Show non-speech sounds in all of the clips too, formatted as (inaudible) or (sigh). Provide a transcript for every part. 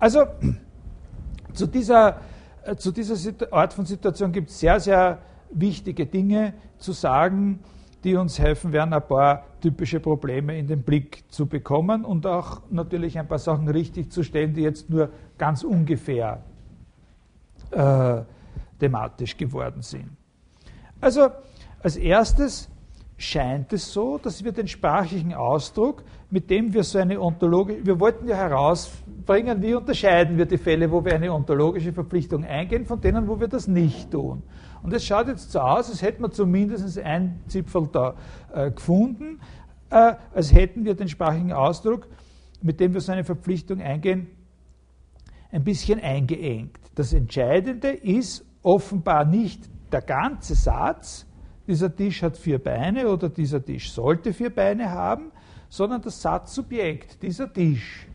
Also zu dieser, äh, zu dieser Art von Situation gibt es sehr, sehr wichtige Dinge zu sagen, die uns helfen werden, ein paar typische Probleme in den Blick zu bekommen und auch natürlich ein paar Sachen richtig zu stellen, die jetzt nur ganz ungefähr äh, thematisch geworden sind. Also als erstes scheint es so, dass wir den sprachlichen Ausdruck, mit dem wir so eine ontologische, wir wollten ja herausbringen, wie unterscheiden wir die Fälle, wo wir eine ontologische Verpflichtung eingehen, von denen, wo wir das nicht tun. Und es schaut jetzt so aus, als hätten wir zumindest ein Zipfel da äh, gefunden, äh, als hätten wir den sprachlichen Ausdruck, mit dem wir so eine Verpflichtung eingehen, ein bisschen eingeengt. Das Entscheidende ist offenbar nicht der ganze Satz, dieser Tisch hat vier Beine oder dieser Tisch sollte vier Beine haben, sondern das Satzsubjekt, dieser Tisch.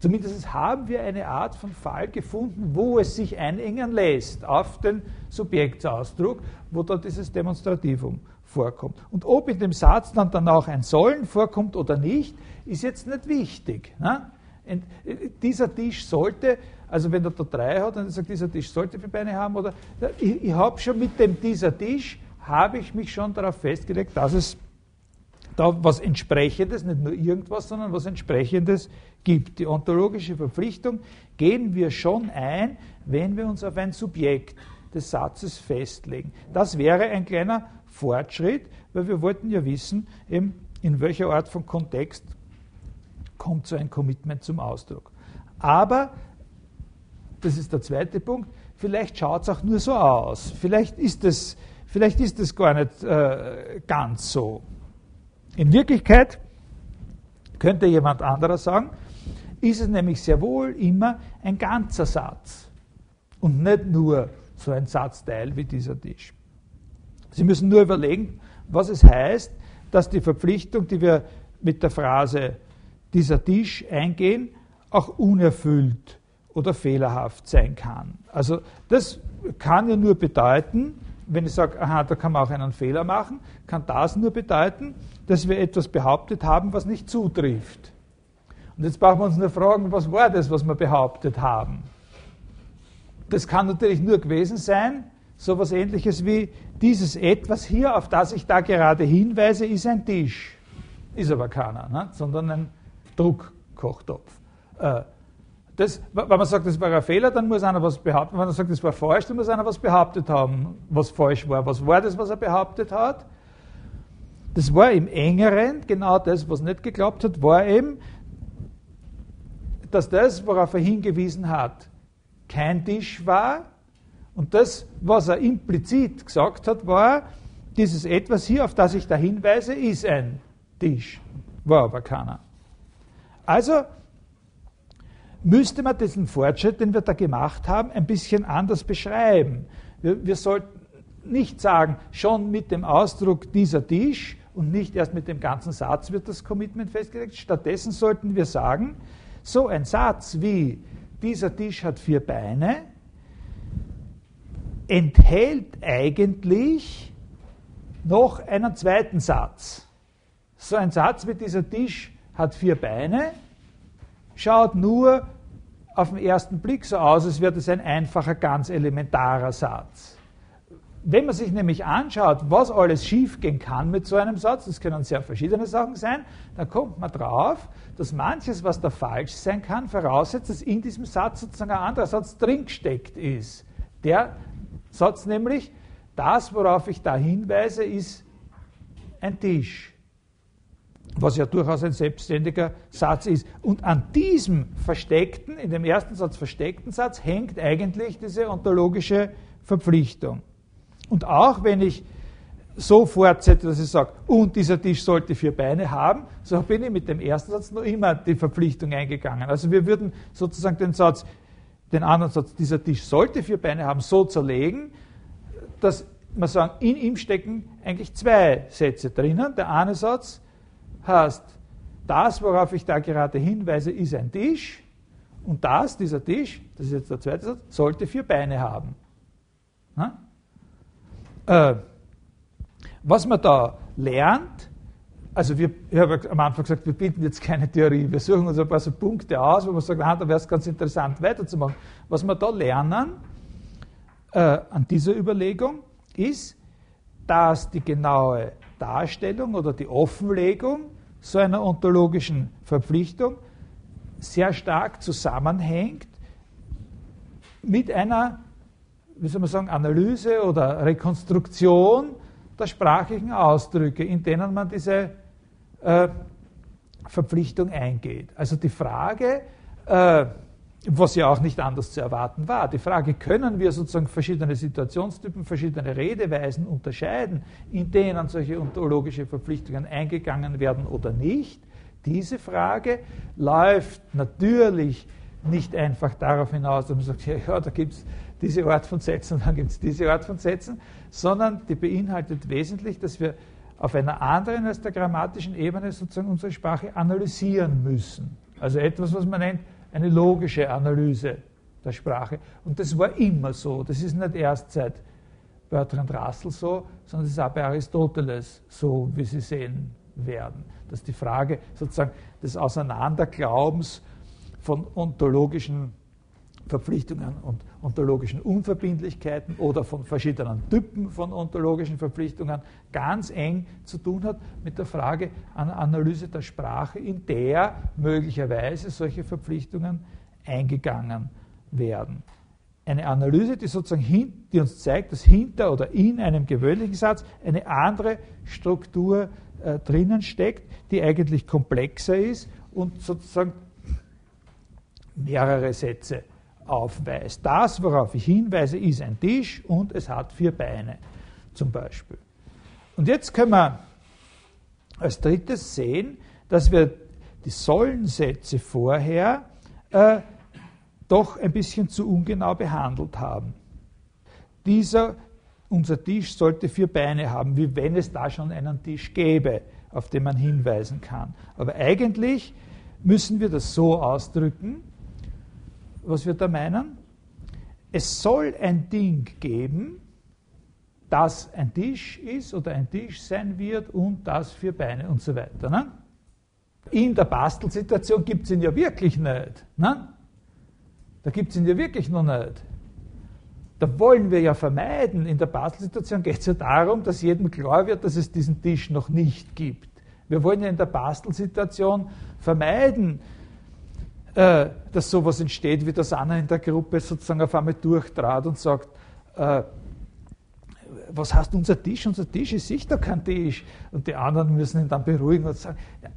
Zumindest haben wir eine Art von Fall gefunden, wo es sich einengen lässt auf den Subjektsausdruck, wo da dieses Demonstrativum vorkommt. Und ob in dem Satz dann, dann auch ein Sollen vorkommt oder nicht, ist jetzt nicht wichtig. Ne? dieser Tisch sollte, also wenn er da drei hat, dann sagt, dieser Tisch sollte vier Beine haben, oder ich, ich habe schon mit dem dieser Tisch, habe ich mich schon darauf festgelegt, dass es da was Entsprechendes, nicht nur irgendwas, sondern was Entsprechendes gibt. Die ontologische Verpflichtung gehen wir schon ein, wenn wir uns auf ein Subjekt des Satzes festlegen. Das wäre ein kleiner Fortschritt, weil wir wollten ja wissen, in welcher Art von Kontext kommt so ein Commitment zum Ausdruck. Aber, das ist der zweite Punkt, vielleicht schaut es auch nur so aus. Vielleicht ist es, vielleicht ist es gar nicht äh, ganz so. In Wirklichkeit könnte jemand anderer sagen, ist es nämlich sehr wohl immer ein ganzer Satz und nicht nur so ein Satzteil wie dieser Tisch. Sie müssen nur überlegen, was es heißt, dass die Verpflichtung, die wir mit der Phrase dieser Tisch eingehen, auch unerfüllt oder fehlerhaft sein kann. Also das kann ja nur bedeuten, wenn ich sage, aha, da kann man auch einen Fehler machen, kann das nur bedeuten, dass wir etwas behauptet haben, was nicht zutrifft. Und jetzt brauchen wir uns nur fragen, was war das, was wir behauptet haben? Das kann natürlich nur gewesen sein, so etwas ähnliches wie dieses etwas hier, auf das ich da gerade hinweise, ist ein Tisch. Ist aber keiner, ne? sondern ein Druckkochtopf. Äh, das, wenn man sagt, das war ein Fehler, dann muss einer was behaupten. Wenn man sagt, das war falsch, dann muss einer was behauptet haben, was falsch war. Was war das, was er behauptet hat? Das war im engeren, genau das, was nicht geglaubt hat, war eben, dass das, worauf er hingewiesen hat, kein Tisch war. Und das, was er implizit gesagt hat, war, dieses etwas hier, auf das ich da hinweise, ist ein Tisch. War aber keiner. Also müsste man diesen Fortschritt, den wir da gemacht haben, ein bisschen anders beschreiben. Wir, wir sollten nicht sagen, schon mit dem Ausdruck dieser Tisch und nicht erst mit dem ganzen Satz wird das Commitment festgelegt. Stattdessen sollten wir sagen, so ein Satz wie dieser Tisch hat vier Beine enthält eigentlich noch einen zweiten Satz. So ein Satz wie dieser Tisch hat vier Beine schaut nur auf den ersten Blick so aus, als wäre das ein einfacher, ganz elementarer Satz. Wenn man sich nämlich anschaut, was alles schiefgehen kann mit so einem Satz, das können sehr verschiedene Sachen sein, dann kommt man drauf, dass manches, was da falsch sein kann, voraussetzt, dass in diesem Satz sozusagen ein anderer Satz drin gesteckt ist. Der Satz nämlich, das, worauf ich da hinweise, ist ein Tisch was ja durchaus ein selbstständiger Satz ist. Und an diesem versteckten, in dem ersten Satz versteckten Satz, hängt eigentlich diese ontologische Verpflichtung. Und auch wenn ich so fortsetze, dass ich sage, und dieser Tisch sollte vier Beine haben, so bin ich mit dem ersten Satz noch immer die Verpflichtung eingegangen. Also wir würden sozusagen den Satz, den anderen Satz, dieser Tisch sollte vier Beine haben, so zerlegen, dass wir sagen, in ihm stecken eigentlich zwei Sätze drinnen. Der eine Satz, heißt, das, worauf ich da gerade hinweise, ist ein Tisch. Und das, dieser Tisch, das ist jetzt der zweite Satz, sollte vier Beine haben. Äh, was man da lernt, also wir, ich habe am Anfang gesagt, wir bieten jetzt keine Theorie, wir suchen uns ein paar so Punkte aus, wo man sagt, ah, da wäre es ganz interessant weiterzumachen. Was wir da lernen äh, an dieser Überlegung ist, dass die genaue Darstellung oder die Offenlegung so einer ontologischen Verpflichtung sehr stark zusammenhängt mit einer, wie soll man sagen, Analyse oder Rekonstruktion der sprachlichen Ausdrücke, in denen man diese äh, Verpflichtung eingeht. Also die Frage, äh, was ja auch nicht anders zu erwarten war, die Frage, können wir sozusagen verschiedene Situationstypen, verschiedene Redeweisen unterscheiden, in denen solche ontologische Verpflichtungen eingegangen werden oder nicht, diese Frage läuft natürlich nicht einfach darauf hinaus, dass man sagt, ja, ja da gibt es diese Art von Sätzen (laughs) und dann gibt es diese Art von Sätzen, sondern die beinhaltet wesentlich, dass wir auf einer anderen als der grammatischen Ebene sozusagen unsere Sprache analysieren müssen. Also etwas, was man nennt eine logische Analyse der Sprache. Und das war immer so. Das ist nicht erst seit Bertrand Russell so, sondern das ist auch bei Aristoteles so, wie Sie sehen werden. Dass die Frage sozusagen des Auseinanderglaubens von ontologischen Verpflichtungen und ontologischen Unverbindlichkeiten oder von verschiedenen Typen von ontologischen Verpflichtungen ganz eng zu tun hat mit der Frage einer Analyse der Sprache, in der möglicherweise solche Verpflichtungen eingegangen werden. Eine Analyse, die sozusagen hin, die uns zeigt, dass hinter oder in einem gewöhnlichen Satz eine andere Struktur äh, drinnen steckt, die eigentlich komplexer ist und sozusagen mehrere Sätze aufweist. Das, worauf ich hinweise, ist ein Tisch und es hat vier Beine zum Beispiel. Und jetzt können wir als drittes sehen, dass wir die Sollensätze vorher äh, doch ein bisschen zu ungenau behandelt haben. Dieser, unser Tisch sollte vier Beine haben, wie wenn es da schon einen Tisch gäbe, auf den man hinweisen kann. Aber eigentlich müssen wir das so ausdrücken, was wir da meinen? Es soll ein Ding geben, das ein Tisch ist oder ein Tisch sein wird und das vier Beine und so weiter. Ne? In der Bastelsituation gibt es ihn ja wirklich nicht. Ne? Da gibt es ihn ja wirklich noch nicht. Da wollen wir ja vermeiden. In der Bastelsituation geht es ja darum, dass jedem klar wird, dass es diesen Tisch noch nicht gibt. Wir wollen ja in der Bastelsituation vermeiden, äh, dass sowas entsteht, wie das einer in der Gruppe sozusagen auf einmal durchtrat und sagt, äh, was heißt unser Tisch? Unser Tisch ist sicher kein Tisch. Und die anderen müssen ihn dann beruhigen und sagen, ja,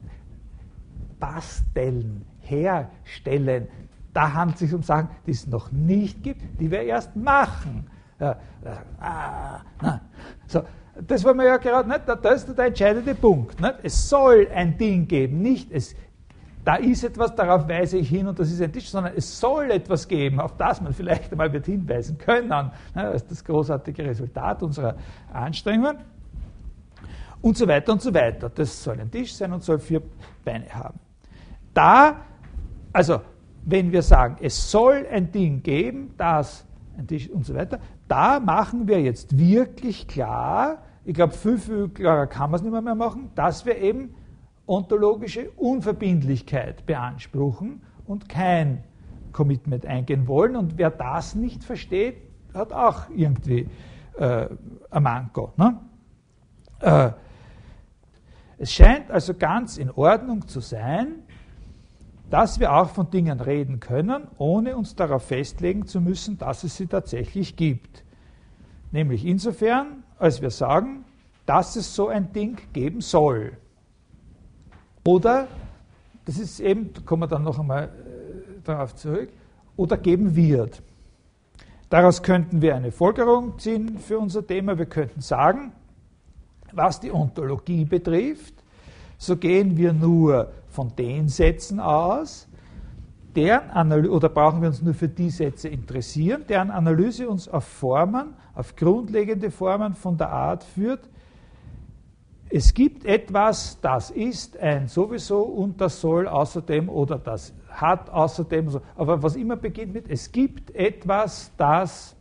basteln, herstellen. Da handelt es sich um Sachen, die es noch nicht gibt, die wir erst machen. Ja, ah, so, das wollen wir ja gerade nicht, das ist der entscheidende Punkt. Nicht? Es soll ein Ding geben, nicht es da ist etwas, darauf weise ich hin und das ist ein Tisch, sondern es soll etwas geben, auf das man vielleicht einmal wird hinweisen können. Das ist das großartige Resultat unserer Anstrengungen. Und so weiter und so weiter. Das soll ein Tisch sein und soll vier Beine haben. Da, also wenn wir sagen, es soll ein Ding geben, das, ein Tisch und so weiter, da machen wir jetzt wirklich klar, ich glaube, viel, viel klarer kann man es nicht mehr machen, dass wir eben ontologische Unverbindlichkeit beanspruchen und kein Commitment eingehen wollen. Und wer das nicht versteht, hat auch irgendwie äh, ein Manko. Ne? Äh, es scheint also ganz in Ordnung zu sein, dass wir auch von Dingen reden können, ohne uns darauf festlegen zu müssen, dass es sie tatsächlich gibt. Nämlich insofern, als wir sagen, dass es so ein Ding geben soll. Oder, das ist eben, kommen wir dann noch einmal äh, darauf zurück, oder geben wird. Daraus könnten wir eine Folgerung ziehen für unser Thema. Wir könnten sagen, was die Ontologie betrifft, so gehen wir nur von den Sätzen aus, deren Analyse, oder brauchen wir uns nur für die Sätze interessieren, deren Analyse uns auf Formen, auf grundlegende Formen von der Art führt, es gibt etwas, das ist ein sowieso und das soll außerdem oder das hat außerdem, aber was immer beginnt mit, es gibt etwas, das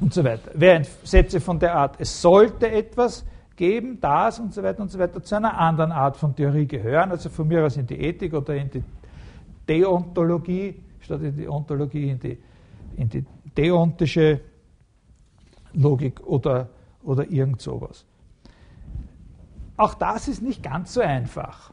und so weiter. Während Sätze von der Art, es sollte etwas geben, das und so weiter und so weiter zu einer anderen Art von Theorie gehören, also von mir aus in die Ethik oder in die Deontologie, statt in die Ontologie, in die, in die deontische Logik oder, oder irgend sowas. Auch das ist nicht ganz so einfach.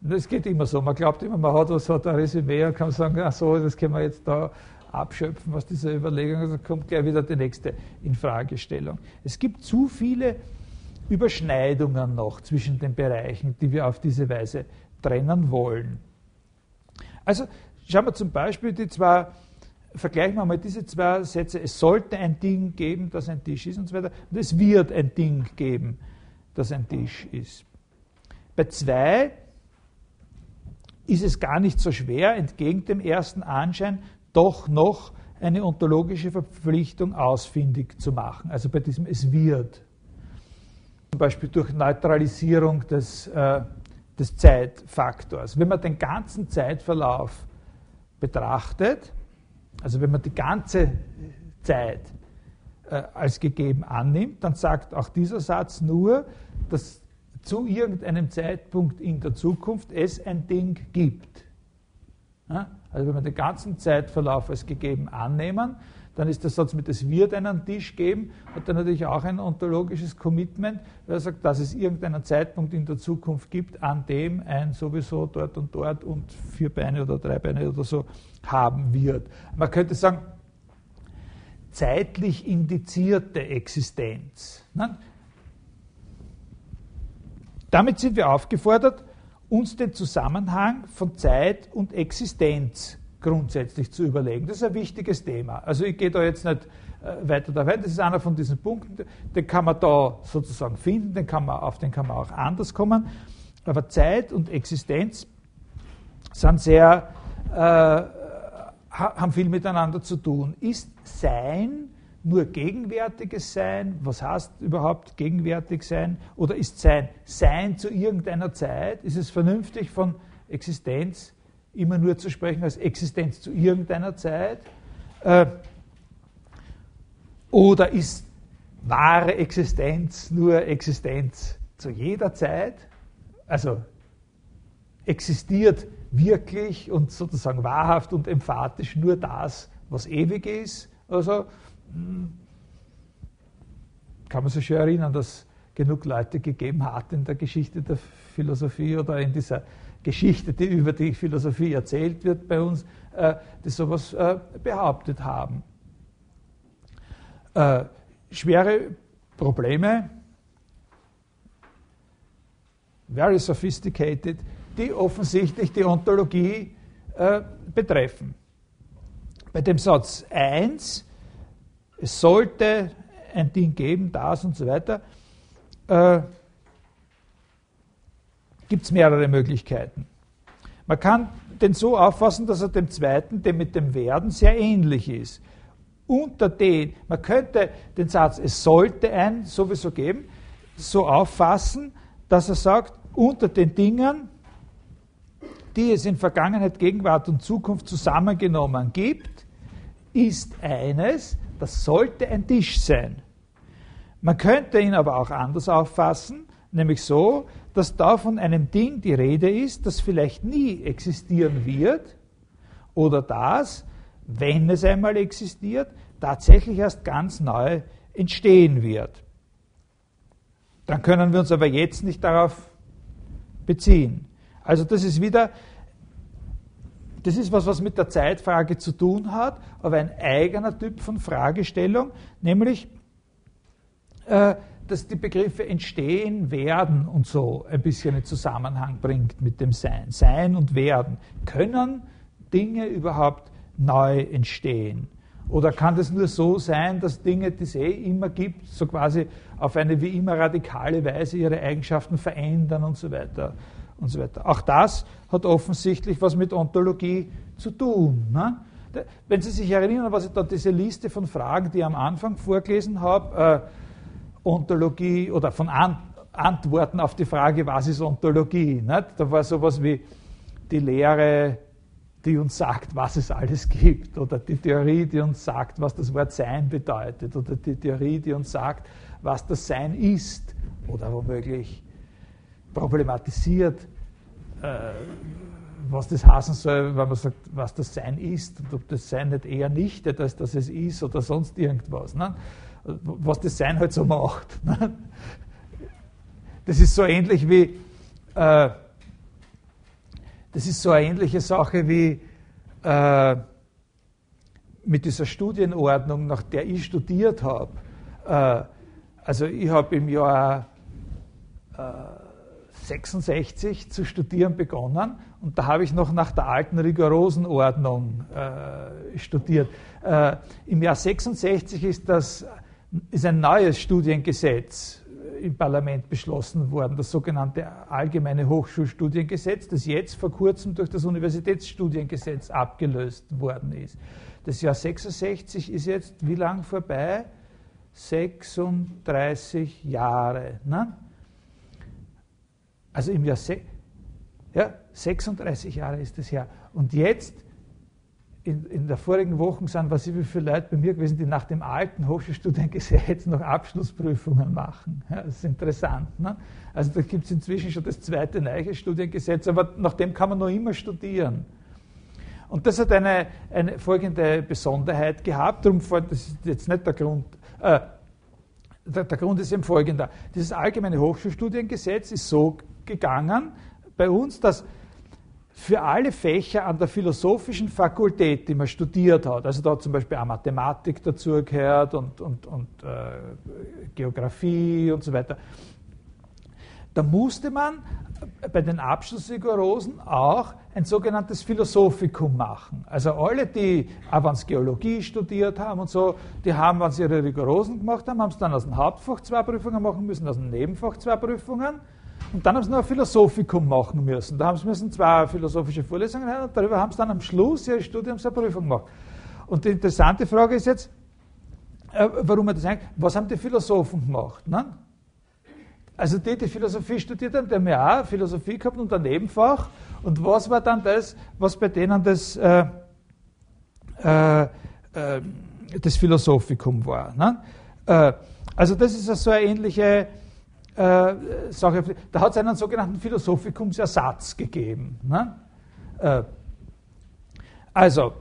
Das geht immer so. Man glaubt immer, man hat was, hat ein Resümee und kann sagen, ach so, das können wir jetzt da abschöpfen aus dieser Überlegung. Also kommt gleich wieder die nächste Infragestellung. Es gibt zu viele Überschneidungen noch zwischen den Bereichen, die wir auf diese Weise trennen wollen. Also schauen wir zum Beispiel die zwei, vergleichen wir mal diese zwei Sätze. Es sollte ein Ding geben, das ein Tisch ist und so weiter. Und es wird ein Ding geben, das ein Tisch ist. Bei zwei ist es gar nicht so schwer, entgegen dem ersten Anschein doch noch eine ontologische Verpflichtung ausfindig zu machen. Also bei diesem Es wird. Zum Beispiel durch Neutralisierung des, äh, des Zeitfaktors. Wenn man den ganzen Zeitverlauf betrachtet, also wenn man die ganze Zeit äh, als gegeben annimmt, dann sagt auch dieser Satz nur, dass zu irgendeinem Zeitpunkt in der Zukunft es ein Ding gibt. Also wenn wir den ganzen Zeitverlauf als gegeben annehmen, dann ist der Satz mit es wird einen Tisch geben, hat er natürlich auch ein ontologisches Commitment, weil er sagt, dass es irgendeinen Zeitpunkt in der Zukunft gibt, an dem ein sowieso dort und dort und vier Beine oder drei Beine oder so haben wird. Man könnte sagen, zeitlich indizierte Existenz. Damit sind wir aufgefordert, uns den Zusammenhang von Zeit und Existenz grundsätzlich zu überlegen. Das ist ein wichtiges Thema. Also ich gehe da jetzt nicht äh, weiter da rein. Das ist einer von diesen Punkten, den kann man da sozusagen finden, den kann man, auf den kann man auch anders kommen. Aber Zeit und Existenz sind sehr, äh, haben viel miteinander zu tun. Ist Sein nur gegenwärtiges Sein? Was heißt überhaupt gegenwärtig sein? Oder ist Sein Sein zu irgendeiner Zeit? Ist es vernünftig von Existenz immer nur zu sprechen als Existenz zu irgendeiner Zeit? Äh, oder ist wahre Existenz nur Existenz zu jeder Zeit? Also existiert wirklich und sozusagen wahrhaft und emphatisch nur das, was ewig ist? Also kann man sich schon erinnern, dass genug Leute gegeben hat in der Geschichte der Philosophie oder in dieser Geschichte, die über die Philosophie erzählt wird bei uns, äh, die sowas äh, behauptet haben. Äh, schwere Probleme, very sophisticated, die offensichtlich die Ontologie äh, betreffen. Bei dem Satz 1 es sollte ein Ding geben, das und so weiter, äh, gibt es mehrere Möglichkeiten. Man kann den so auffassen, dass er dem zweiten, dem mit dem Werden, sehr ähnlich ist. Unter den, man könnte den Satz, es sollte ein sowieso geben, so auffassen, dass er sagt, unter den Dingen, die es in Vergangenheit, Gegenwart und Zukunft zusammengenommen gibt, ist eines, das sollte ein Tisch sein. Man könnte ihn aber auch anders auffassen, nämlich so, dass da von einem Ding die Rede ist, das vielleicht nie existieren wird oder das, wenn es einmal existiert, tatsächlich erst ganz neu entstehen wird. Dann können wir uns aber jetzt nicht darauf beziehen. Also das ist wieder das ist was, was mit der Zeitfrage zu tun hat, aber ein eigener Typ von Fragestellung, nämlich, äh, dass die Begriffe entstehen, werden und so ein bisschen in Zusammenhang bringt mit dem Sein. Sein und Werden. Können Dinge überhaupt neu entstehen? Oder kann das nur so sein, dass Dinge, die es eh immer gibt, so quasi auf eine wie immer radikale Weise ihre Eigenschaften verändern und so weiter? Und so weiter. Auch das hat offensichtlich was mit Ontologie zu tun. Ne? Wenn Sie sich erinnern, was ich da diese Liste von Fragen, die ich am Anfang vorgelesen habe, äh, Ontologie oder von An Antworten auf die Frage, was ist Ontologie? Nicht? Da war sowas wie die Lehre, die uns sagt, was es alles gibt, oder die Theorie, die uns sagt, was das Wort Sein bedeutet, oder die Theorie, die uns sagt, was das Sein ist oder womöglich problematisiert, äh, was das heißen soll, wenn man sagt, was das Sein ist und ob das Sein nicht eher nicht, als dass es ist oder sonst irgendwas. Ne? Was das Sein halt so macht. Ne? Das ist so ähnlich wie, äh, das ist so eine ähnliche Sache wie äh, mit dieser Studienordnung, nach der ich studiert habe. Äh, also ich habe im Jahr 66 äh, zu studieren begonnen und da habe ich noch nach der alten rigorosen Ordnung äh, studiert. Äh, Im Jahr 66 ist das ist ein neues Studiengesetz im Parlament beschlossen worden, das sogenannte Allgemeine Hochschulstudiengesetz, das jetzt vor kurzem durch das Universitätsstudiengesetz abgelöst worden ist. Das Jahr 66 ist jetzt wie lang vorbei? 36 Jahre. Ne? Also im Jahr ja, 36 Jahre ist es her. Und jetzt, in, in der vorigen Woche, sind was wie viele Leute bei mir gewesen, die nach dem alten Hochschulstudiengesetz noch Abschlussprüfungen machen. Ja, das ist interessant. Ne? Also da gibt es inzwischen schon das zweite neue Studiengesetz, aber nach dem kann man noch immer studieren. Und das hat eine, eine folgende Besonderheit gehabt, darum das ist jetzt nicht der Grund, äh, der, der, Grund ist eben folgender. Dieses allgemeine Hochschulstudiengesetz ist so gegangen bei uns, dass für alle Fächer an der philosophischen Fakultät, die man studiert hat, also da zum Beispiel auch Mathematik dazugehört und, und, und äh, Geografie und so weiter, da musste man bei den Abschlussrigorosen auch ein sogenanntes Philosophikum machen. Also alle, die Avans Geologie studiert haben und so, die haben, wenn sie ihre Rigorosen gemacht haben, haben es dann aus dem Hauptfach zwei Prüfungen machen müssen, aus dem Nebenfach zwei Prüfungen. Und dann haben sie noch ein Philosophikum machen müssen. Da haben sie müssen zwei philosophische Vorlesungen haben und darüber haben sie dann am Schluss ihres Studiums eine Prüfung gemacht. Und die interessante Frage ist jetzt, äh, warum man das eigentlich, was haben die Philosophen gemacht? Ne? Also die, die Philosophie studiert haben, die haben ja auch Philosophie gehabt und ein Nebenfach. Und was war dann das, was bei denen das, äh, äh, äh das Philosophikum war? Ne? Äh, also das ist so eine ähnliche äh, Sache. Da hat es einen sogenannten Philosophikumsersatz gegeben. Ne? Äh, also,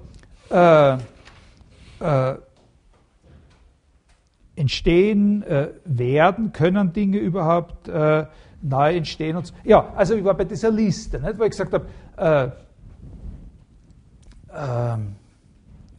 entstehen äh, werden, können Dinge überhaupt äh, neu entstehen. Und so. Ja, also ich war bei dieser Liste, nicht, wo ich gesagt habe, äh, ähm,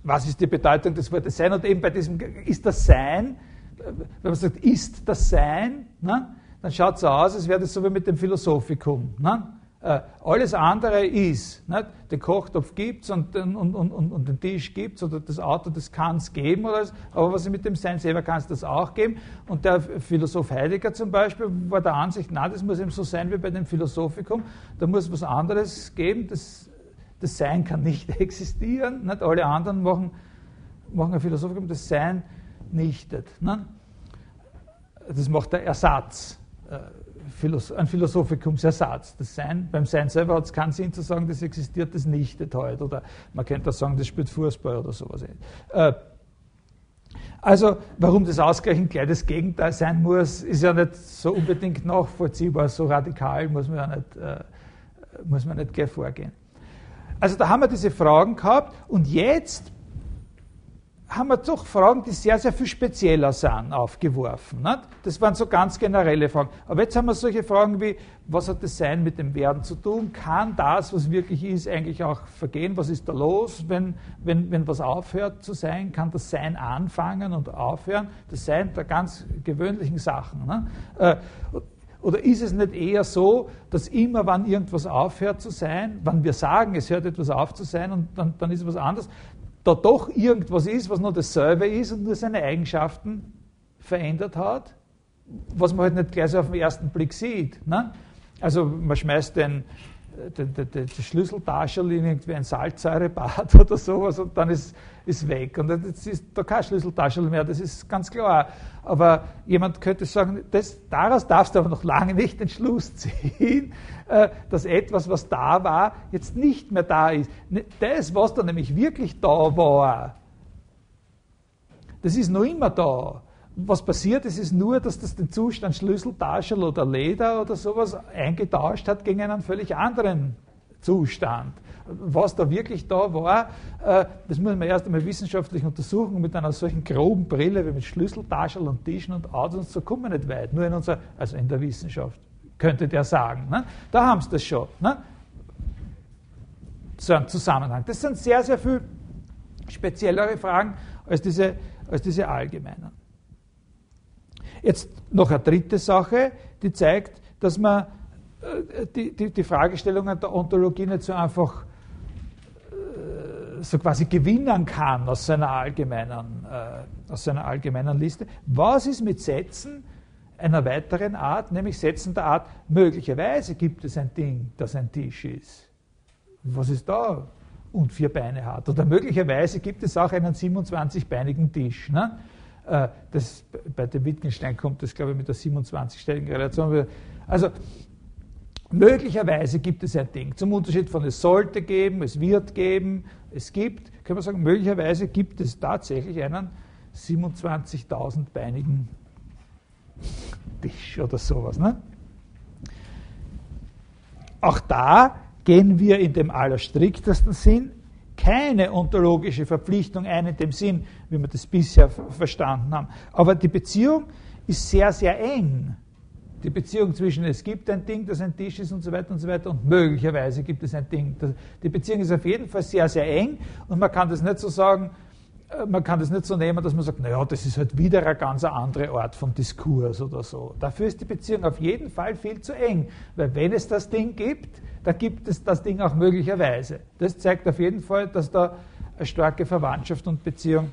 was ist die Bedeutung des Wortes Sein und eben bei diesem, ist das Sein, äh, wenn man sagt, ist das Sein, ne, dann schaut es so aus, als wäre das so wie mit dem Philosophikum. Ne? Äh, alles andere ist, nicht? den Kochtopf gibt es und, und, und, und, den Tisch gibt es oder das Auto, das kann es geben, oder das, aber was mit dem Sein selber kann es das auch geben. Und der Philosoph Heidegger zum Beispiel war der Ansicht, na, das muss eben so sein wie bei dem Philosophikum, da muss was anderes geben, das, das Sein kann nicht (laughs) existieren, nicht? alle anderen machen, machen ein Philosophikum, das Sein nichtet. Nicht? Das macht der Ersatz. Äh, ein Philosophikumsersatz. Das Sein, beim Sein selber hat es keinen Sinn zu sagen, das existiert, das nicht heute. Oder man könnte auch sagen, das spielt Fußball oder sowas. Äh, also, warum das ausgerechnet gleich das Gegenteil sein muss, ist ja nicht so unbedingt nachvollziehbar, so radikal muss man ja nicht, äh, muss man nicht gleich vorgehen. Also, da haben wir diese Fragen gehabt und jetzt haben wir doch Fragen, die sehr, sehr viel spezieller sind, aufgeworfen. Nicht? Das waren so ganz generelle Fragen. Aber jetzt haben wir solche Fragen wie, was hat das Sein mit dem Werden zu tun? Kann das, was wirklich ist, eigentlich auch vergehen? Was ist da los, wenn, wenn, wenn was aufhört zu sein? Kann das Sein anfangen und aufhören? Das Sein der ganz gewöhnlichen Sachen. Ne? Äh, oder ist es nicht eher so, dass immer, wann irgendwas aufhört zu sein, wann wir sagen, es hört etwas auf zu sein und dann, dann ist es was anderes, da doch irgendwas ist, was nur dasselbe ist und nur seine Eigenschaften verändert hat, was man halt nicht gleich so auf den ersten Blick sieht. Ne? Also man schmeißt den, den Schlüsseltaschel in irgendwie ein Salzsäurebad (laughs) oder sowas und dann ist, ist weg. Und jetzt ist da kein Schlüsseltaschel mehr, das ist ganz klar. Aber jemand könnte sagen, das, daraus darfst du aber noch lange nicht den Schluss (laughs) ziehen, äh, dass etwas, was da war, jetzt nicht mehr da ist. Ne, das, was da nämlich wirklich da war, das ist noch immer da. Was passiert ist, ist nur, dass das den Zustand Schlüsseltaschel oder Leder oder sowas eingetauscht hat gegen einen völlig anderen Zustand. Was da wirklich da war, äh, das muss man erst einmal wissenschaftlich untersuchen. Und mit einer solchen groben Brille wie mit Schlüsseltaschel und Tischen und Autos, so kommen wir nicht weit. Nur in unserer, also in der Wissenschaft, könnte der sagen. Ne? Da haben sie das schon. Ne? So ein Zusammenhang. Das sind sehr, sehr viel speziellere Fragen als diese, als diese allgemeinen. Jetzt noch eine dritte Sache, die zeigt, dass man äh, die, die, die Fragestellungen der Ontologie nicht so einfach äh, so quasi gewinnen kann aus seiner allgemeinen, äh, aus seiner allgemeinen Liste. Was ist mit Sätzen einer weiteren Art, nämlich Sätzen der Art, möglicherweise gibt es ein Ding, das ein Tisch ist. Was ist da? Und vier Beine hat. Oder möglicherweise gibt es auch einen 27-beinigen Tisch. Ne? Äh, das, bei dem Wittgenstein kommt das, glaube ich, mit der 27-stelligen Relation. Also möglicherweise gibt es ein Ding. Zum Unterschied von es sollte geben, es wird geben, es gibt, können wir sagen, möglicherweise gibt es tatsächlich einen 27.000-beinigen Tisch oder sowas. Ne? Auch da gehen wir in dem allerstriktesten Sinn keine ontologische Verpflichtung ein in dem Sinn, wie wir das bisher verstanden haben. Aber die Beziehung ist sehr, sehr eng. Die Beziehung zwischen es gibt ein Ding, das ein Tisch ist und so weiter und so weiter und möglicherweise gibt es ein Ding. Die Beziehung ist auf jeden Fall sehr, sehr eng und man kann das nicht so sagen, äh, man kann das nicht so nehmen, dass man sagt, naja, das ist halt wieder eine ganz andere Art von Diskurs oder so. Dafür ist die Beziehung auf jeden Fall viel zu eng, weil wenn es das Ding gibt, dann gibt es das Ding auch möglicherweise. Das zeigt auf jeden Fall, dass da eine starke Verwandtschaft und Beziehung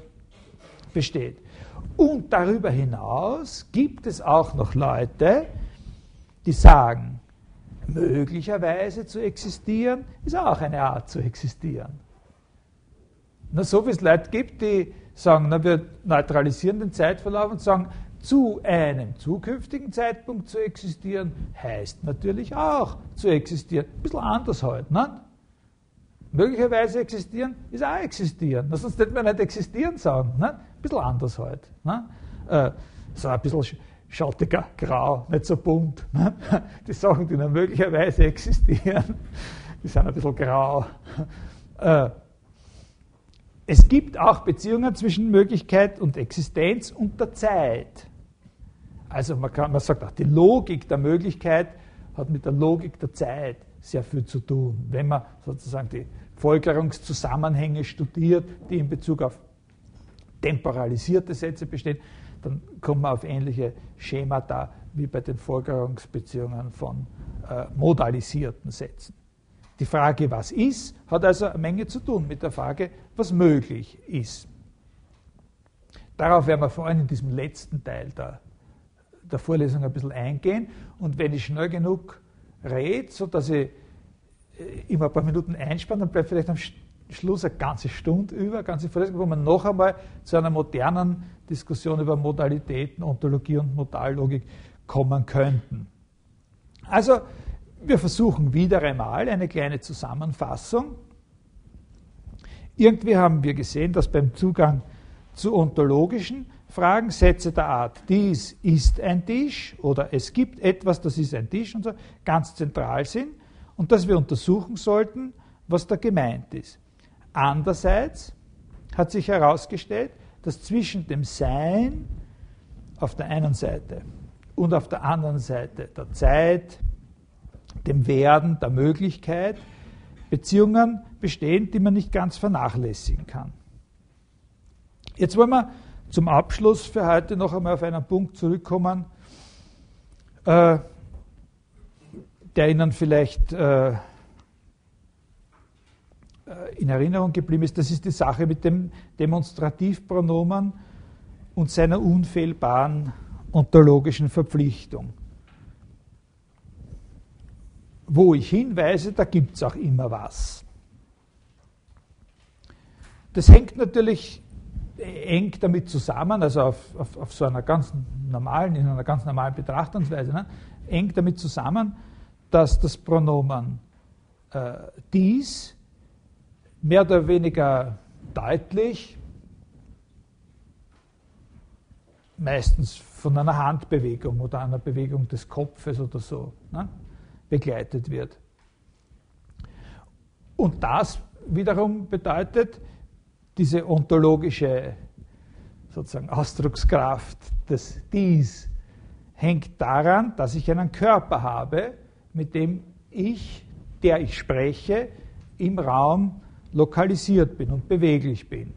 besteht. Und darüber hinaus gibt es auch noch Leute, die sagen, möglicherweise zu existieren ist auch eine Art zu existieren. Na, so wie es Leute gibt, die sagen, na, wir neutralisieren den Zeitverlauf und sagen, zu einem zukünftigen Zeitpunkt zu existieren, heißt natürlich auch zu existieren. Ein bisschen anders halt. Ne? Möglicherweise existieren ist auch existieren. Na, sonst hätten wir nicht existieren sagen. Ne? Ein bisschen anders halt. Ne? Äh, so ein bisschen schattiger, grau, nicht so bunt. Ne? (laughs) Die Sachen, die noch möglicherweise existieren, (laughs) die sind ein bisschen grau. Äh, es gibt auch Beziehungen zwischen Möglichkeit und Existenz und der Zeit. Also man, kann, man sagt auch, die Logik der Möglichkeit hat mit der Logik der Zeit sehr viel zu tun. Wenn man sozusagen die Folgerungszusammenhänge studiert, die in Bezug auf temporalisierte Sätze bestehen, dann kommt man auf ähnliche Schemata wie bei den Folgerungsbeziehungen von äh, modalisierten Sätzen. Die Frage, was ist, hat also eine Menge zu tun mit der Frage, was möglich ist. Darauf werden wir vor allem in diesem letzten Teil der, der Vorlesung ein bisschen eingehen. Und wenn ich schnell genug rede, sodass ich äh, immer ein paar Minuten einspanne, dann bleibt vielleicht am Schluss eine ganze Stunde über, eine ganze Vorlesung, wo wir noch einmal zu einer modernen Diskussion über Modalitäten, Ontologie und Modallogik kommen könnten. Also, wir versuchen wieder einmal eine kleine Zusammenfassung. Irgendwie haben wir gesehen, dass beim Zugang zu ontologischen Fragen Sätze der Art, dies ist ein Tisch oder es gibt etwas, das ist ein Tisch und so, ganz zentral sind und dass wir untersuchen sollten, was da gemeint ist. Andererseits hat sich herausgestellt, dass zwischen dem Sein auf der einen Seite und auf der anderen Seite der Zeit, dem Werden, der Möglichkeit, Beziehungen bestehen, die man nicht ganz vernachlässigen kann. Jetzt wollen wir zum Abschluss für heute noch einmal auf einen Punkt zurückkommen, äh, der Ihnen vielleicht äh, äh, in Erinnerung geblieben ist. Das ist die Sache mit dem Demonstrativpronomen und seiner unfehlbaren ontologischen Verpflichtung wo ich hinweise, da gibt es auch immer was. Das hängt natürlich eng damit zusammen, also auf, auf, auf so einer ganz normalen, in einer ganz normalen Betrachtungsweise, ne, eng damit zusammen, dass das Pronomen äh, dies mehr oder weniger deutlich meistens von einer Handbewegung oder einer Bewegung des Kopfes oder so ne, begleitet wird. Und das wiederum bedeutet, diese ontologische sozusagen Ausdruckskraft des Dies hängt daran, dass ich einen Körper habe, mit dem ich, der ich spreche, im Raum lokalisiert bin und beweglich bin.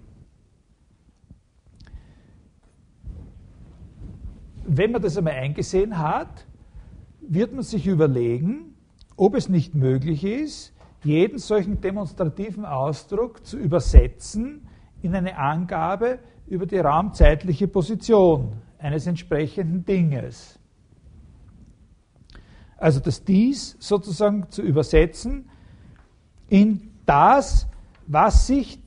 Wenn man das einmal eingesehen hat, wird man sich überlegen, ob es nicht möglich ist, jeden solchen demonstrativen Ausdruck zu übersetzen in eine Angabe über die raumzeitliche Position eines entsprechenden Dinges. Also das dies sozusagen zu übersetzen in das, was sich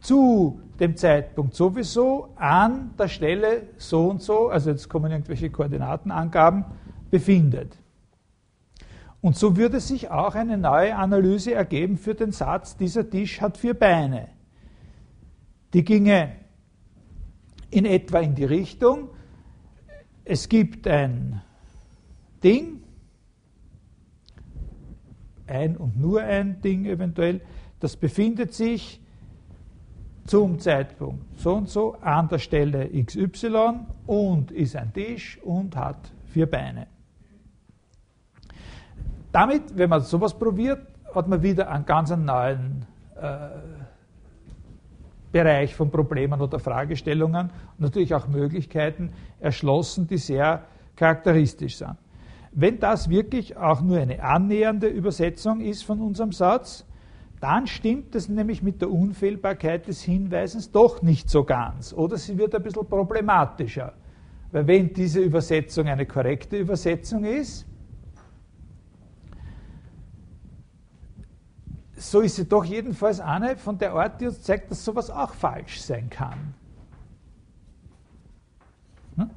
zu dem Zeitpunkt sowieso an der Stelle so und so, also jetzt kommen irgendwelche Koordinatenangaben, befindet. Und so würde sich auch eine neue Analyse ergeben für den Satz, dieser Tisch hat vier Beine. Die ginge in etwa in die Richtung, es gibt ein Ding, ein und nur ein Ding eventuell, das befindet sich zum Zeitpunkt so und so an der Stelle XY und ist ein Tisch und hat vier Beine. Damit, wenn man sowas probiert, hat man wieder einen ganz neuen äh, Bereich von Problemen oder Fragestellungen natürlich auch Möglichkeiten erschlossen, die sehr charakteristisch sind. Wenn das wirklich auch nur eine annähernde Übersetzung ist von unserem Satz, dann stimmt das nämlich mit der Unfehlbarkeit des Hinweisens doch nicht so ganz. Oder sie wird ein bisschen problematischer. Weil wenn diese Übersetzung eine korrekte Übersetzung ist, so ist sie doch jedenfalls eine von der Art, die uns zeigt, dass sowas auch falsch sein kann. Hm?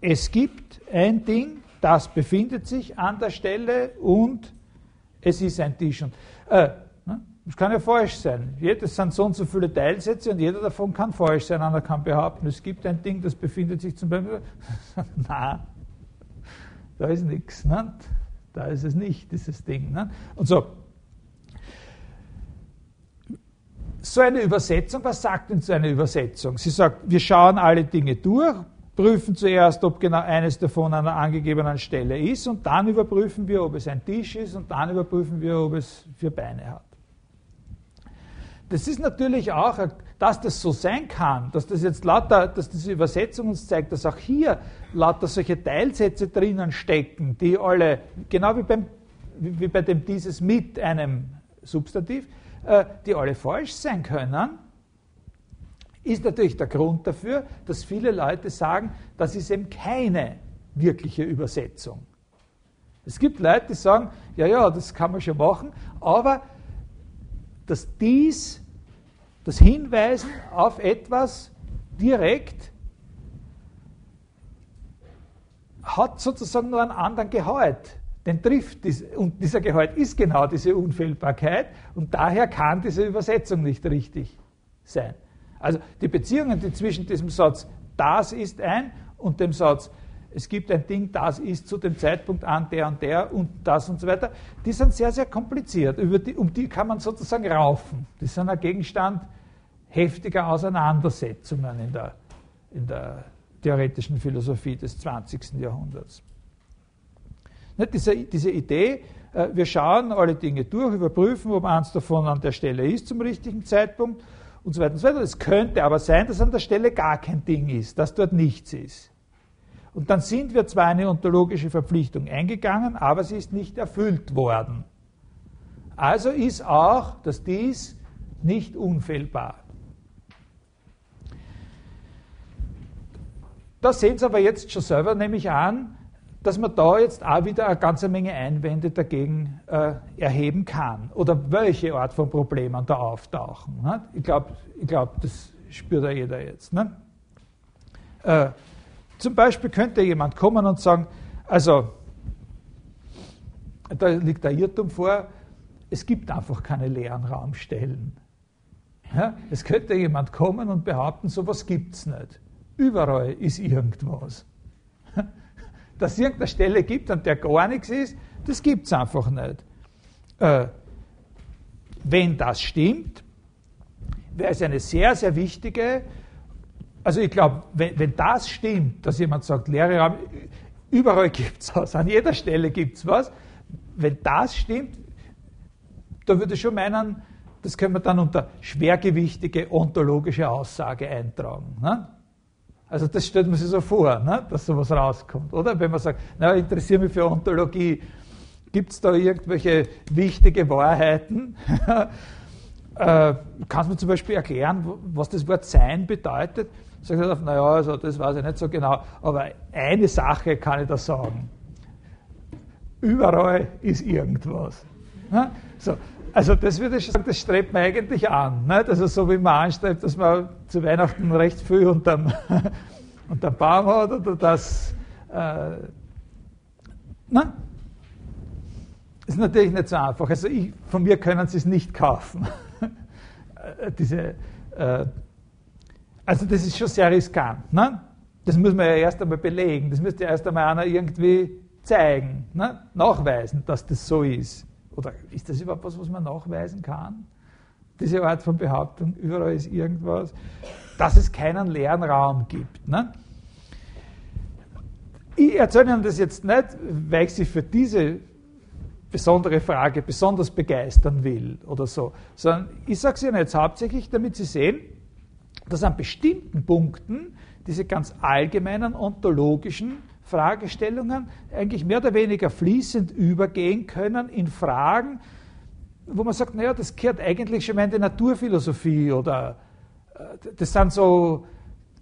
Es gibt ein Ding, das befindet sich an der Stelle und es ist ein Tisch. Und, äh, hm? das kann ja falsch sein. Es sind so und so viele Teilsätze und jeder davon kann falsch sein. Einer kann behaupten, es gibt ein Ding, das befindet sich zum Beispiel. (laughs) Nein, da ist nichts. Ne? Da ist es nicht, dieses Ding. Ne? Und so, so eine Übersetzung, was sagt denn so eine Übersetzung? Sie sagt, wir schauen alle Dinge durch, prüfen zuerst, ob genau eines davon an einer angegebenen Stelle ist und dann überprüfen wir, ob es ein Tisch ist und dann überprüfen wir, ob es vier Beine hat. Das ist natürlich auch, dass das so sein kann, dass das jetzt lauter, dass diese Übersetzung uns zeigt, dass auch hier lauter solche Teilsätze drinnen stecken, die alle, genau wie, beim, wie bei dem dieses mit einem Substantiv, die alle falsch sein können, ist natürlich der Grund dafür, dass viele Leute sagen, das ist eben keine wirkliche Übersetzung. Es gibt Leute, die sagen, ja, ja, das kann man schon machen, aber dass dies, das Hinweisen auf etwas direkt, hat sozusagen nur einen anderen Gehalt den trifft. Und dieser Gehalt ist genau diese Unfehlbarkeit und daher kann diese Übersetzung nicht richtig sein. Also die Beziehungen, die zwischen diesem Satz das ist ein und dem Satz es gibt ein Ding, das ist zu dem Zeitpunkt an der und der und das und so weiter, die sind sehr, sehr kompliziert. Die, um die kann man sozusagen raufen. Die sind ein Gegenstand heftiger Auseinandersetzungen in der, in der theoretischen Philosophie des 20. Jahrhunderts. Diese, diese Idee, äh, wir schauen alle Dinge durch, überprüfen, ob eins davon an der Stelle ist zum richtigen Zeitpunkt und so weiter und so weiter. Es könnte aber sein, dass an der Stelle gar kein Ding ist, dass dort nichts ist. Und dann sind wir zwar eine ontologische Verpflichtung eingegangen, aber sie ist nicht erfüllt worden. Also ist auch das Dies nicht unfehlbar. Das sehen Sie aber jetzt schon selber, nehme ich an, dass man da jetzt auch wieder eine ganze Menge Einwände dagegen äh, erheben kann. Oder welche Art von Problemen da auftauchen. Ne? Ich glaube, ich glaub, das spürt ja jeder jetzt. Ne? Äh, zum Beispiel könnte jemand kommen und sagen, also, da liegt der Irrtum vor, es gibt einfach keine leeren Raumstellen. Ja? Es könnte jemand kommen und behaupten, sowas gibt es nicht. Überall ist irgendwas. Dass es irgendeine Stelle gibt, an der gar nichts ist, das gibt es einfach nicht. Äh, wenn das stimmt, wäre es eine sehr, sehr wichtige, also ich glaube, wenn, wenn das stimmt, dass jemand sagt, leere Raum, überall gibt es was, an jeder Stelle gibt es was, wenn das stimmt, da würde ich schon meinen, das können wir dann unter schwergewichtige ontologische Aussage eintragen. Ne? Also das stellt man sich so vor, ne? dass sowas rauskommt. Oder wenn man sagt, na, interessiere mich für Ontologie, gibt es da irgendwelche wichtige Wahrheiten? (laughs) äh, kannst du mir zum Beispiel erklären, was das Wort Sein bedeutet? Sagt er, naja, also das weiß ich nicht so genau, aber eine Sache kann ich da sagen. Überall ist irgendwas. Ne? So, also das würde ich sagen, das strebt man eigentlich an. Nicht? Also so wie man anstrebt, dass man zu Weihnachten recht viel unterm, (laughs) unterm Baum hat oder das. Äh, na? ist natürlich nicht so einfach. Also ich, von mir können Sie es nicht kaufen. (laughs) Diese, äh, also das ist schon sehr riskant. Ne? Das muss man ja erst einmal belegen. Das müsste erst einmal einer irgendwie zeigen, ne? nachweisen, dass das so ist. Oder ist das überhaupt was, was man nachweisen kann? Diese Art von Behauptung, überall ist irgendwas, dass es keinen leeren Raum gibt. Ne? Ich erzähle Ihnen das jetzt nicht, weil ich Sie für diese besondere Frage besonders begeistern will oder so, sondern ich sage es Ihnen jetzt hauptsächlich, damit Sie sehen, dass an bestimmten Punkten diese ganz allgemeinen ontologischen Fragestellungen eigentlich mehr oder weniger fließend übergehen können in Fragen, wo man sagt, naja, das gehört eigentlich schon mal in die Naturphilosophie oder äh, das sind so,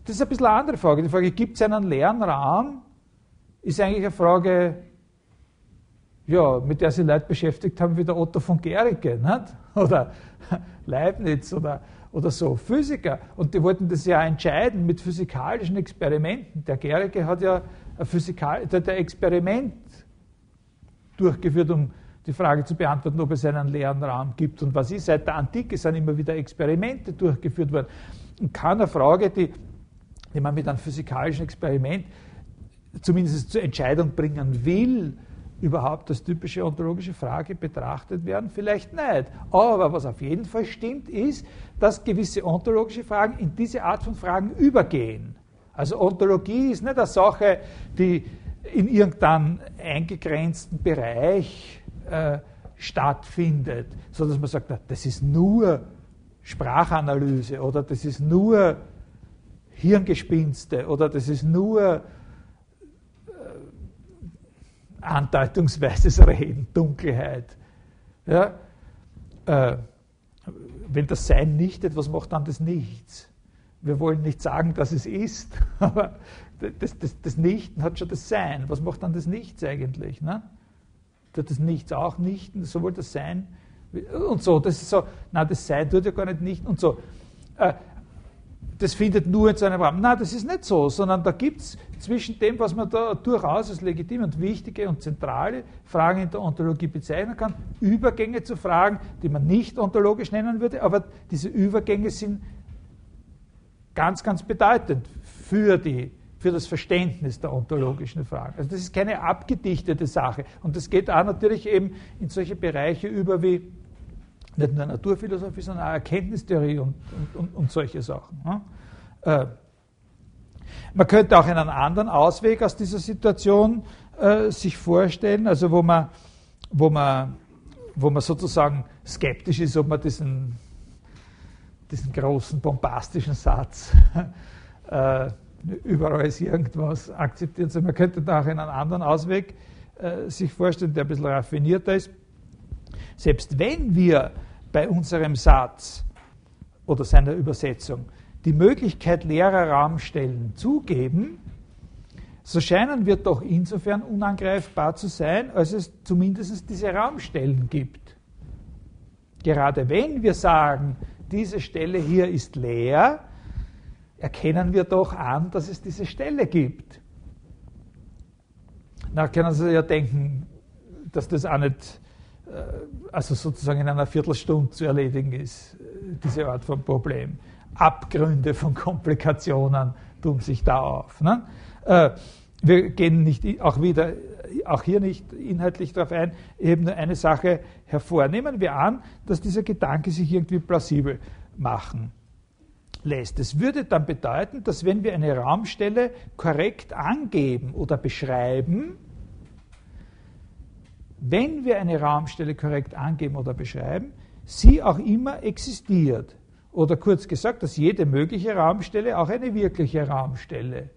das ist ein bisschen eine andere Frage. Die Frage, gibt es einen leeren Raum, ist eigentlich eine Frage, ja, mit der sich Leute beschäftigt haben, wie der Otto von Gericke, nicht? (laughs) oder Leibniz oder oder so, Physiker. Und die wollten das ja entscheiden mit physikalischen Experimenten. Der Gericke hat ja ein Physikal, der, der Experiment durchgeführt, um die Frage zu beantworten, ob es einen leeren Raum gibt. Und was ist, seit der Antike sind immer wieder Experimente durchgeführt worden. Und keine Frage, die, die man mit einem physikalischen Experiment zumindest zur Entscheidung bringen will, überhaupt als typische ontologische Frage betrachtet werden? Vielleicht nicht. Aber was auf jeden Fall stimmt, ist, dass gewisse ontologische Fragen in diese Art von Fragen übergehen. Also Ontologie ist nicht eine Sache, die in irgendeinem eingegrenzten Bereich äh, stattfindet, sondern dass man sagt, na, das ist nur Sprachanalyse oder das ist nur Hirngespinste oder das ist nur andeutungsweises Reden, Dunkelheit. Ja? Äh, wenn das Sein nichtet, was macht dann das Nichts? Wir wollen nicht sagen, dass es ist, (laughs) aber das, das, das Nichten hat schon das Sein. Was macht dann das Nichts eigentlich? Ne? Das Nichts auch nichten, sowohl das Sein und so. Das ist so, na, das Sein tut ja gar nicht nichten und so. Äh, das findet nur in so einem Rahmen. Nein, das ist nicht so, sondern da gibt es zwischen dem, was man da durchaus als legitime und wichtige und zentrale Fragen in der Ontologie bezeichnen kann, Übergänge zu Fragen, die man nicht ontologisch nennen würde, aber diese Übergänge sind ganz, ganz bedeutend für, die, für das Verständnis der ontologischen Fragen. Also das ist keine abgedichtete Sache. Und das geht auch natürlich eben in solche Bereiche über wie nicht nur Naturphilosophie, sondern auch Erkenntnistheorie und, und, und, und solche Sachen. Äh, man könnte auch einen anderen Ausweg aus dieser Situation äh, sich vorstellen, also wo man, wo, man, wo man sozusagen skeptisch ist, ob man diesen, diesen großen bombastischen Satz (laughs) äh, überall ist irgendwas akzeptiert. Also man könnte da auch einen anderen Ausweg äh, sich vorstellen, der ein bisschen raffinierter ist. Selbst wenn wir bei unserem Satz oder seiner Übersetzung die Möglichkeit leerer Raumstellen zugeben, so scheinen wir doch insofern unangreifbar zu sein, als es zumindest diese Raumstellen gibt. Gerade wenn wir sagen, diese Stelle hier ist leer, erkennen wir doch an, dass es diese Stelle gibt. Na, können Sie ja denken, dass das auch nicht also sozusagen in einer Viertelstunde zu erledigen ist, äh, diese Art von Problem. Abgründe von (laughs) Komplikationen tun sich da auf. Ne? Äh, wir gehen nicht auch wieder, auch hier nicht inhaltlich darauf ein, eben nur eine Sache hervornehmen wir an, dass dieser Gedanke sich irgendwie plausibel machen lässt. Das würde dann bedeuten, dass wenn wir eine Raumstelle korrekt angeben oder beschreiben, wenn wir eine Raumstelle korrekt angeben oder beschreiben, sie auch immer existiert. Oder kurz gesagt, dass jede mögliche Raumstelle auch eine wirkliche Raumstelle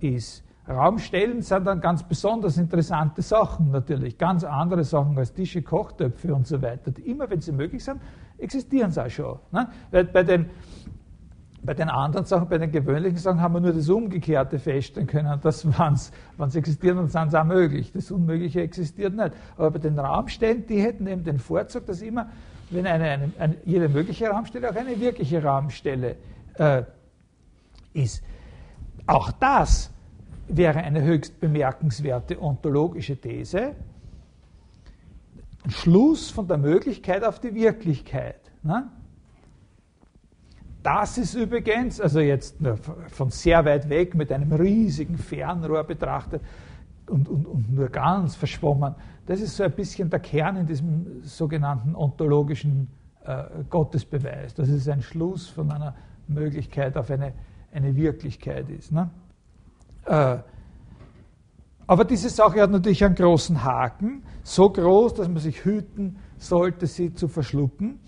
ist. Raumstellen sind dann ganz besonders interessante Sachen natürlich, ganz andere Sachen als Tische, Kochtöpfe und so weiter. Immer wenn sie möglich sind, existieren sie auch schon. Ne? Weil bei den, bei den anderen Sachen, bei den gewöhnlichen Sachen haben wir nur das Umgekehrte feststellen können, dass wenn sie existieren, dann sind sie auch möglich. Das Unmögliche existiert nicht. Aber bei den Raumstellen, die hätten eben den Vorzug, dass immer, wenn eine, eine, eine jede mögliche Raumstelle auch eine wirkliche Raumstelle äh, ist. Auch das wäre eine höchst bemerkenswerte ontologische These. Schluss von der Möglichkeit auf die Wirklichkeit. Ne? Das ist übrigens, also jetzt von sehr weit weg mit einem riesigen Fernrohr betrachtet und, und, und nur ganz verschwommen, das ist so ein bisschen der Kern in diesem sogenannten ontologischen äh, Gottesbeweis, dass es ein Schluss von einer Möglichkeit auf eine, eine Wirklichkeit ist. Ne? Äh, aber diese Sache hat natürlich einen großen Haken, so groß, dass man sich hüten sollte, sie zu verschlucken,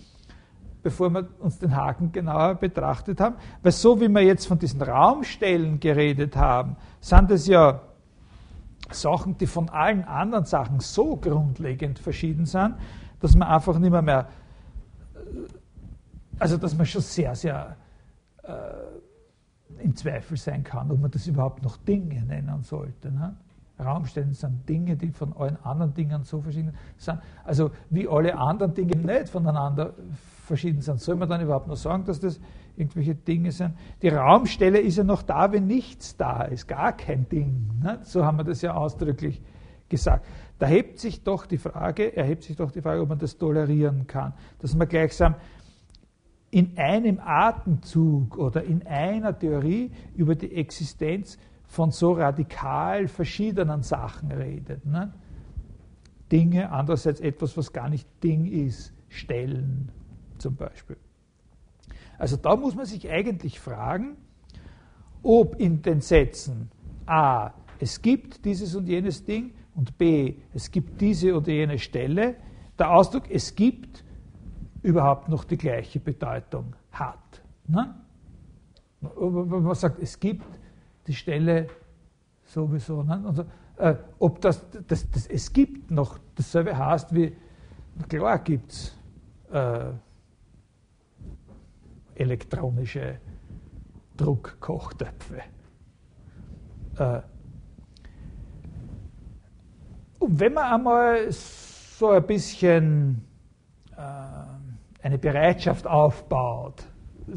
bevor wir uns den Haken genauer betrachtet haben. Weil so wie wir jetzt von diesen Raumstellen geredet haben, sind es ja Sachen, die von allen anderen Sachen so grundlegend verschieden sind, dass man einfach nicht mehr, mehr also dass man schon sehr, sehr äh, im Zweifel sein kann, ob man das überhaupt noch Dinge nennen sollte. Ne? Raumstellen sind Dinge, die von allen anderen Dingen so verschieden sind. Also wie alle anderen Dinge nicht voneinander verschieden sind. Soll man dann überhaupt noch sagen, dass das irgendwelche Dinge sind? Die Raumstelle ist ja noch da, wenn nichts da ist, gar kein Ding. Ne? So haben wir das ja ausdrücklich gesagt. Da hebt sich doch die Frage, erhebt sich doch die Frage, ob man das tolerieren kann, dass man gleichsam in einem Atemzug oder in einer Theorie über die Existenz von so radikal verschiedenen Sachen redet. Ne? Dinge, andererseits etwas, was gar nicht Ding ist, Stellen zum Beispiel. Also da muss man sich eigentlich fragen, ob in den Sätzen A, es gibt dieses und jenes Ding und B, es gibt diese oder jene Stelle, der Ausdruck es gibt überhaupt noch die gleiche Bedeutung hat. Ne? Man sagt, es gibt die Stelle sowieso. Ne? Also, äh, ob das, das, das, es gibt noch dasselbe heißt wie, klar gibt es äh, elektronische Druckkochtöpfe. Äh, und wenn man einmal so ein bisschen äh, eine Bereitschaft aufbaut,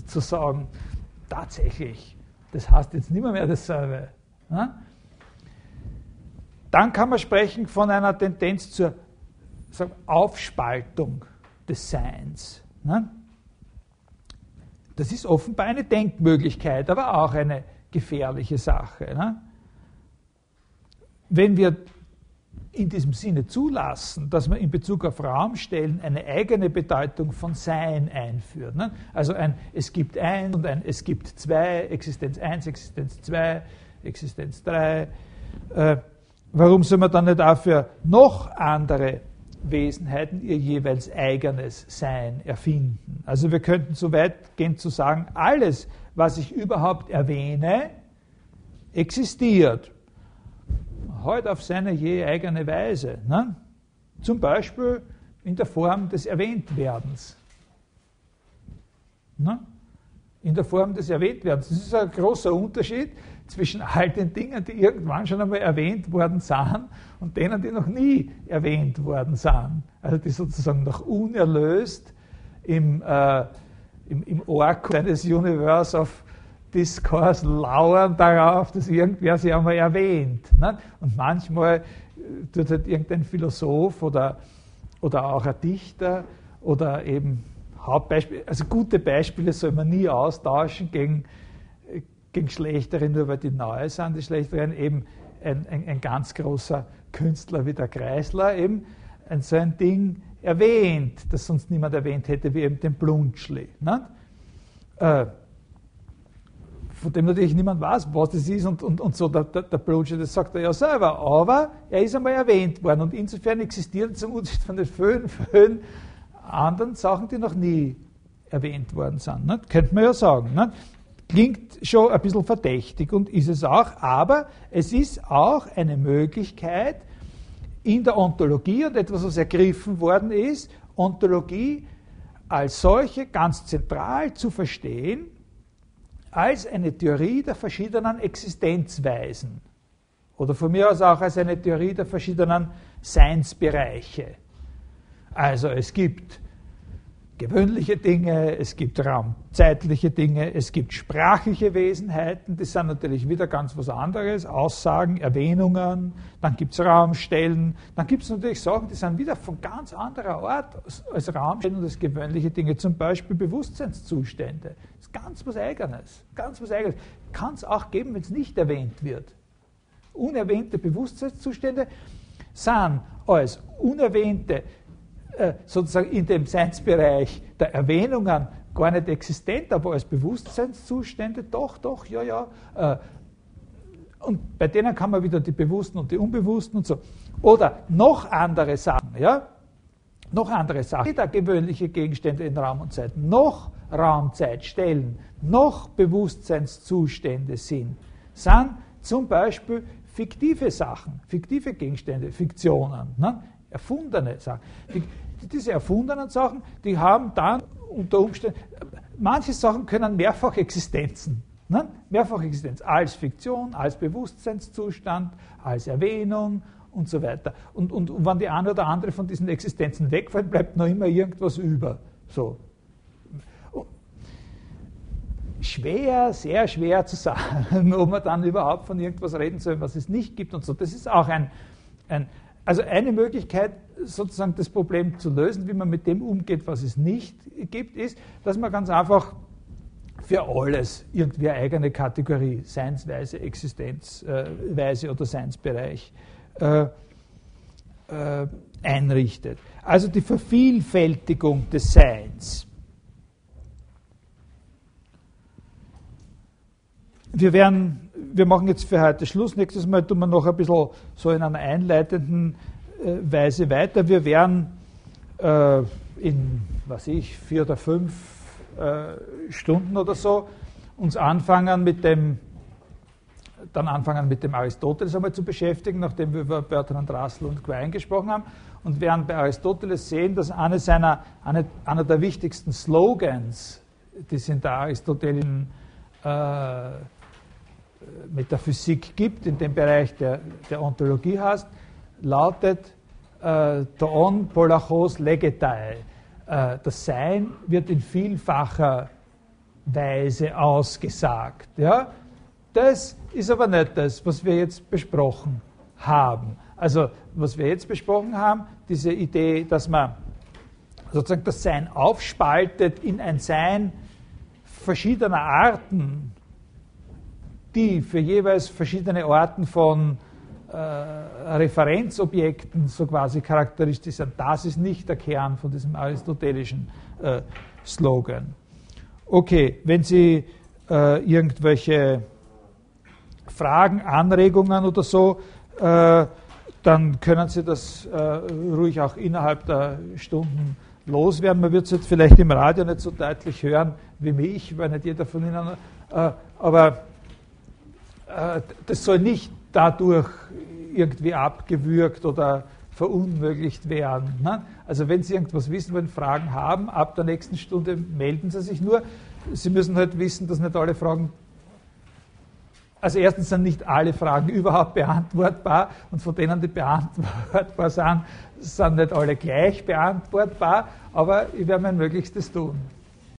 zu sagen, tatsächlich, das heißt jetzt nicht mehr, dasselbe. Ne? Dann kann man sprechen von einer Tendenz zur Aufspaltung des Seins. Ne? Das ist offenbar eine Denkmöglichkeit, aber auch eine gefährliche Sache. Ne? Wenn wir in diesem Sinne zulassen, dass man in Bezug auf Raumstellen eine eigene Bedeutung von Sein einführt. Ne? Also ein Es gibt eins und ein Es gibt zwei, Existenz 1, Existenz 2, Existenz 3. Äh, warum soll man dann nicht dafür noch andere Wesenheiten ihr jeweils eigenes Sein erfinden? Also wir könnten so weit gehen zu sagen, alles, was ich überhaupt erwähne, existiert halt auf seine je eigene Weise. Ne? Zum Beispiel in der Form des Erwähntwerdens. Ne? In der Form des Erwähntwerdens. Das ist ein großer Unterschied zwischen all den Dingen, die irgendwann schon einmal erwähnt worden sind und denen, die noch nie erwähnt worden sind. Also die sozusagen noch unerlöst im, äh, im, im Orkus eines Universe of Diskurs lauern darauf, dass irgendwer sie einmal erwähnt. Ne? Und manchmal äh, tut halt irgendein Philosoph oder, oder auch ein Dichter oder eben Hauptbeispiele, also gute Beispiele soll man nie austauschen gegen, gegen Schlechtere, nur weil die neu sind, die Schlechteren, eben ein, ein, ein ganz großer Künstler wie der Kreisler, eben ein, so ein Ding erwähnt, das sonst niemand erwähnt hätte, wie eben den Blunschli. Äh, von dem natürlich niemand weiß, was das ist und, und, und so. Der, der, der Blunschli, das sagt er ja selber, aber er ist einmal erwähnt worden und insofern existiert zum Unterschied von den vielen, vielen anderen Sachen, die noch nie erwähnt worden sind. Ne? Könnte man ja sagen. Ne? Klingt schon ein bisschen verdächtig und ist es auch, aber es ist auch eine Möglichkeit in der Ontologie und etwas, was ergriffen worden ist, Ontologie als solche ganz zentral zu verstehen, als eine Theorie der verschiedenen Existenzweisen oder von mir aus auch als eine Theorie der verschiedenen Seinsbereiche. Also es gibt gewöhnliche Dinge, es gibt raumzeitliche Dinge, es gibt sprachliche Wesenheiten, das sind natürlich wieder ganz was anderes, Aussagen, Erwähnungen, dann gibt es Raumstellen, dann gibt es natürlich Sachen, die sind wieder von ganz anderer Art als Raumstellen und als gewöhnliche Dinge, zum Beispiel Bewusstseinszustände. Das ist ganz was Eigenes, ganz was Eigenes. Kann es auch geben, wenn es nicht erwähnt wird. Unerwähnte Bewusstseinszustände sind als unerwähnte äh, sozusagen in dem Seinsbereich der Erwähnungen gar nicht existent, aber als Bewusstseinszustände doch, doch, ja, ja. Äh, und bei denen kann man wieder die Bewussten und die Unbewussten und so. Oder noch andere Sachen, ja, noch andere Sachen, weder gewöhnliche Gegenstände in Raum und Zeit, noch Raumzeit stellen, noch Bewusstseinszustände sind, sind zum Beispiel fiktive Sachen, fiktive Gegenstände, Fiktionen, ne? erfundene Sachen. Die, diese erfundenen Sachen, die haben dann unter Umständen, manche Sachen können mehrfach Existenzen. Ne? Mehrfachexistenz als Fiktion, als Bewusstseinszustand, als Erwähnung und so weiter. Und, und, und wenn die eine oder andere von diesen Existenzen wegfällt, bleibt noch immer irgendwas über. So. Schwer, sehr schwer zu sagen, (laughs) ob man dann überhaupt von irgendwas reden soll, was es nicht gibt und so. Das ist auch ein, ein also eine Möglichkeit, sozusagen das Problem zu lösen, wie man mit dem umgeht, was es nicht gibt, ist, dass man ganz einfach für alles irgendwie eine eigene Kategorie, Seinsweise, Existenzweise oder Seinsbereich äh, äh, einrichtet. Also die Vervielfältigung des Seins. Wir werden wir machen jetzt für heute Schluss. Nächstes Mal tun wir noch ein bisschen so in einer einleitenden äh, Weise weiter. Wir werden äh, in, was ich, vier oder fünf äh, Stunden oder so uns anfangen mit dem, dann anfangen mit dem Aristoteles einmal zu beschäftigen, nachdem wir über Bertrand Russell und Quine gesprochen haben. Und werden bei Aristoteles sehen, dass eine seiner, eine, einer der wichtigsten Slogans, die es in der aristotelischen äh, Metaphysik gibt, in dem Bereich der, der Ontologie hast, lautet äh, Toon polachos legetai. Äh, das Sein wird in vielfacher Weise ausgesagt. Ja? Das ist aber nicht das, was wir jetzt besprochen haben. Also, was wir jetzt besprochen haben, diese Idee, dass man sozusagen das Sein aufspaltet in ein Sein verschiedener Arten, die für jeweils verschiedene Arten von äh, Referenzobjekten so quasi charakteristisch sind. Das ist nicht der Kern von diesem aristotelischen äh, Slogan. Okay, wenn Sie äh, irgendwelche Fragen, Anregungen oder so, äh, dann können Sie das äh, ruhig auch innerhalb der Stunden loswerden. Man wird es jetzt vielleicht im Radio nicht so deutlich hören wie mich, weil nicht jeder von Ihnen, äh, aber das soll nicht dadurch irgendwie abgewürgt oder verunmöglicht werden. Ne? Also wenn Sie irgendwas wissen wollen, Fragen haben, ab der nächsten Stunde melden Sie sich nur. Sie müssen halt wissen, dass nicht alle Fragen, also erstens sind nicht alle Fragen (laughs) überhaupt beantwortbar und von denen, die beantwortbar sind, sind nicht alle gleich beantwortbar, aber ich werde mein Möglichstes tun.